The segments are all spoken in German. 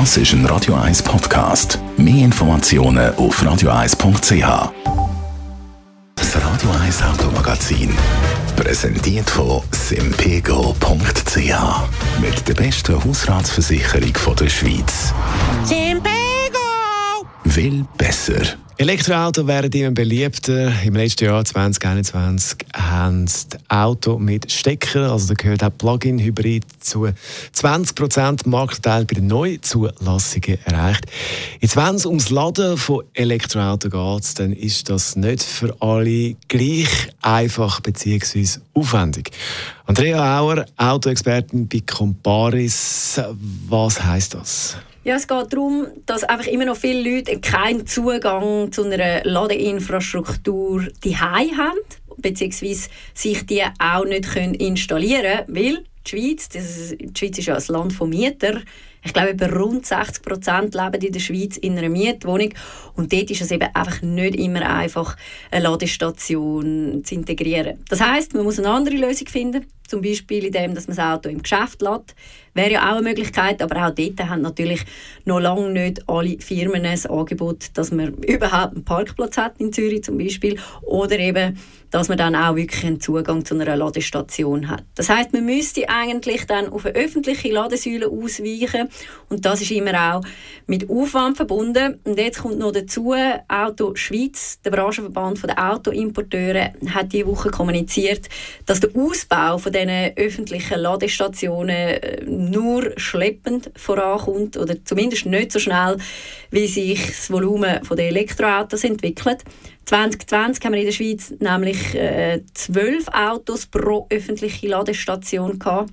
Das ist ein Radio 1 Podcast. Mehr Informationen auf radio1.ch. Das Radio 1 Automagazin. Präsentiert von simpego.ch. Mit der besten Hausratsversicherung der Schweiz. Simpego! Will besser. Elektroautos werden immer beliebter. Im letzten Jahr 2021 haben die Autos mit Stecker, also da gehört auch Plug-in-Hybrid zu 20% Marktanteil bei den Neuzulassungen erreicht. Jetzt, wenn es ums Laden von Elektroautos geht, dann ist das nicht für alle gleich einfach bzw. aufwendig. Andrea Auer, Autoexpertin bei Comparis, was heißt das? Ja, es geht darum, dass einfach immer noch viele Leute keinen Zugang zu einer Ladeinfrastruktur haben, beziehungsweise sich die auch nicht installieren können, weil die Schweiz, das, die Schweiz ist ja ein Land von Mietern, ich glaube, über rund 60 Prozent leben in der Schweiz in einer Mietwohnung. Und dort ist es eben einfach nicht immer einfach, eine Ladestation zu integrieren. Das heißt, man muss eine andere Lösung finden. Zum Beispiel indem dass man das Auto im Geschäft lädt. Wäre ja auch eine Möglichkeit, aber auch dort haben natürlich noch lange nicht alle Firmen ein Angebot, dass man überhaupt einen Parkplatz hat in Zürich zum Beispiel oder eben, dass man dann auch wirklich einen Zugang zu einer Ladestation hat. Das heißt, man müsste eigentlich dann auf eine öffentliche Ladesäule ausweichen und das ist immer auch mit Aufwand verbunden. Und jetzt kommt noch dazu, Auto Schweiz, der Branchenverband der Autoimporteure, hat diese Woche kommuniziert, dass der Ausbau von diesen öffentlichen Ladestationen äh, nur schleppend vorankommt oder zumindest nicht so schnell, wie sich das Volumen der Elektroautos entwickelt. 2020 haben wir in der Schweiz nämlich äh, zwölf Autos pro öffentliche Ladestation gehabt.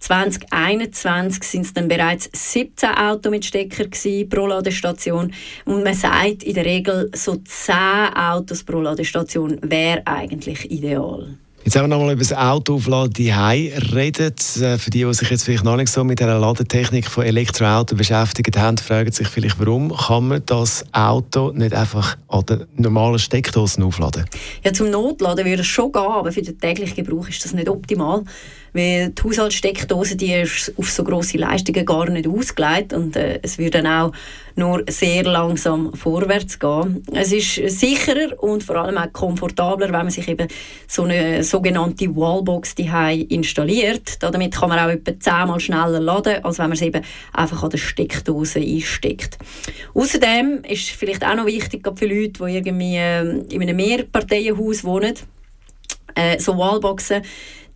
2021 sind es dann bereits 17 Autos mit Stecker pro Ladestation und man sagt in der Regel so 10 Autos pro Ladestation wäre eigentlich ideal. Jetzt haben wir nochmal über das Autoaufladen die reden. Äh, für die, die sich jetzt vielleicht noch nicht so mit der Ladetechnik von Elektroautos beschäftigt haben, fragen sich vielleicht, warum kann man das Auto nicht einfach an den normalen Steckdosen aufladen? Ja, zum Notladen würde es schon gehen, aber für den täglichen Gebrauch ist das nicht optimal weil die Haushaltssteckdose die ist auf so grosse Leistungen gar nicht ausgelegt und äh, es würde dann auch nur sehr langsam vorwärts gehen. Es ist sicherer und vor allem auch komfortabler, wenn man sich eben so eine sogenannte Wallbox installiert. Damit kann man auch etwa zehnmal schneller laden, als wenn man es eben einfach an der Steckdose einsteckt. Außerdem ist vielleicht auch noch wichtig, für Leute, die irgendwie ähm, in einem Mehrparteienhaus wohnen, äh, so Wallboxen,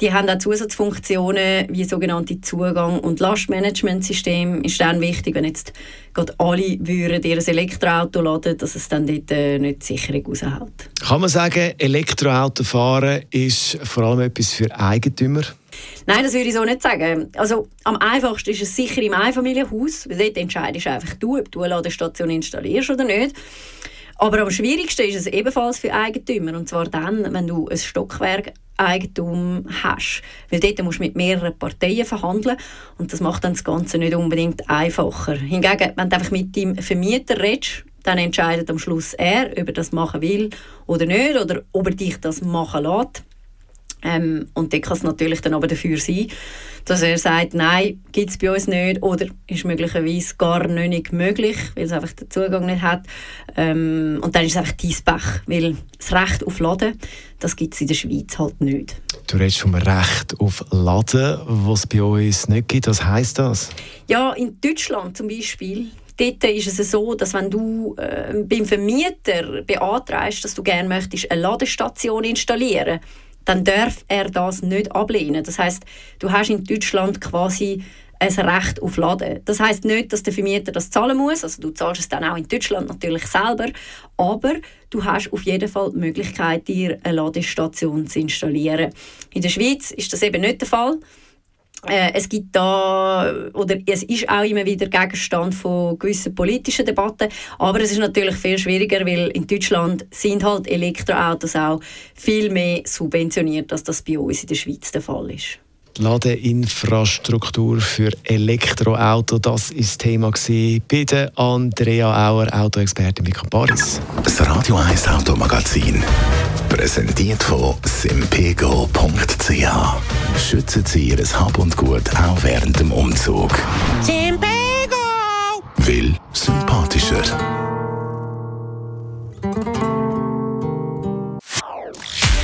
die haben auch Zusatzfunktionen wie sogenannte Zugang- und Lastmanagementsystem. Ist dann wichtig, wenn jetzt gerade alle würden ihr Elektroauto laden, dass es dann dort äh, nicht Sicherung raushält. Kann man sagen, Elektroauto fahren ist vor allem etwas für Eigentümer? Nein, das würde ich so nicht sagen. Also, am einfachsten ist es sicher im Einfamilienhaus, weil dort entscheidest einfach du, ob du eine Ladestation installierst oder nicht. Aber am schwierigsten ist es ebenfalls für Eigentümer. Und zwar dann, wenn du ein Stockwerk Eigentum hast. Weil dort musst du mit mehreren Parteien verhandeln und das macht dann das Ganze nicht unbedingt einfacher. Hingegen, wenn du einfach mit deinem Vermieter redest, dann entscheidet am Schluss er, ob er das machen will oder nicht oder ob er dich das machen lässt. Ähm, und dann kann es natürlich dann aber dafür sein, dass er sagt, nein, gibt es bei uns nicht oder ist möglicherweise gar nicht möglich, weil es einfach den Zugang nicht hat. Ähm, und dann ist es einfach dein Pech, weil das Recht auf Laden, das gibt es in der Schweiz halt nicht. Du redest vom Recht auf Laden, was es bei uns nicht gibt. Was heisst das? Ja, in Deutschland zum Beispiel Dort ist es so, dass wenn du äh, beim Vermieter beantragst, dass du gerne möchtest eine Ladestation installieren dann darf er das nicht ablehnen. Das heißt, du hast in Deutschland quasi ein Recht auf Laden. Das heißt nicht, dass der Vermieter das zahlen muss. Also du zahlst es dann auch in Deutschland natürlich selber, aber du hast auf jeden Fall die Möglichkeit, dir eine Ladestation zu installieren. In der Schweiz ist das eben nicht der Fall. Äh, es gibt da, oder es ist auch immer wieder Gegenstand von gewissen politischen Debatten, aber es ist natürlich viel schwieriger, weil in Deutschland sind halt Elektroautos auch viel mehr subventioniert, als das bei uns in der Schweiz der Fall ist. Die Ladeinfrastruktur für Elektroauto, das war das Thema bei der Andrea Auer, Autoexpertin bei Camparis. Das Radio 1 Automagazin, präsentiert von simpego.ch. Schützen Sie Ihr Hab und Gut auch während dem Umzug. Simpego!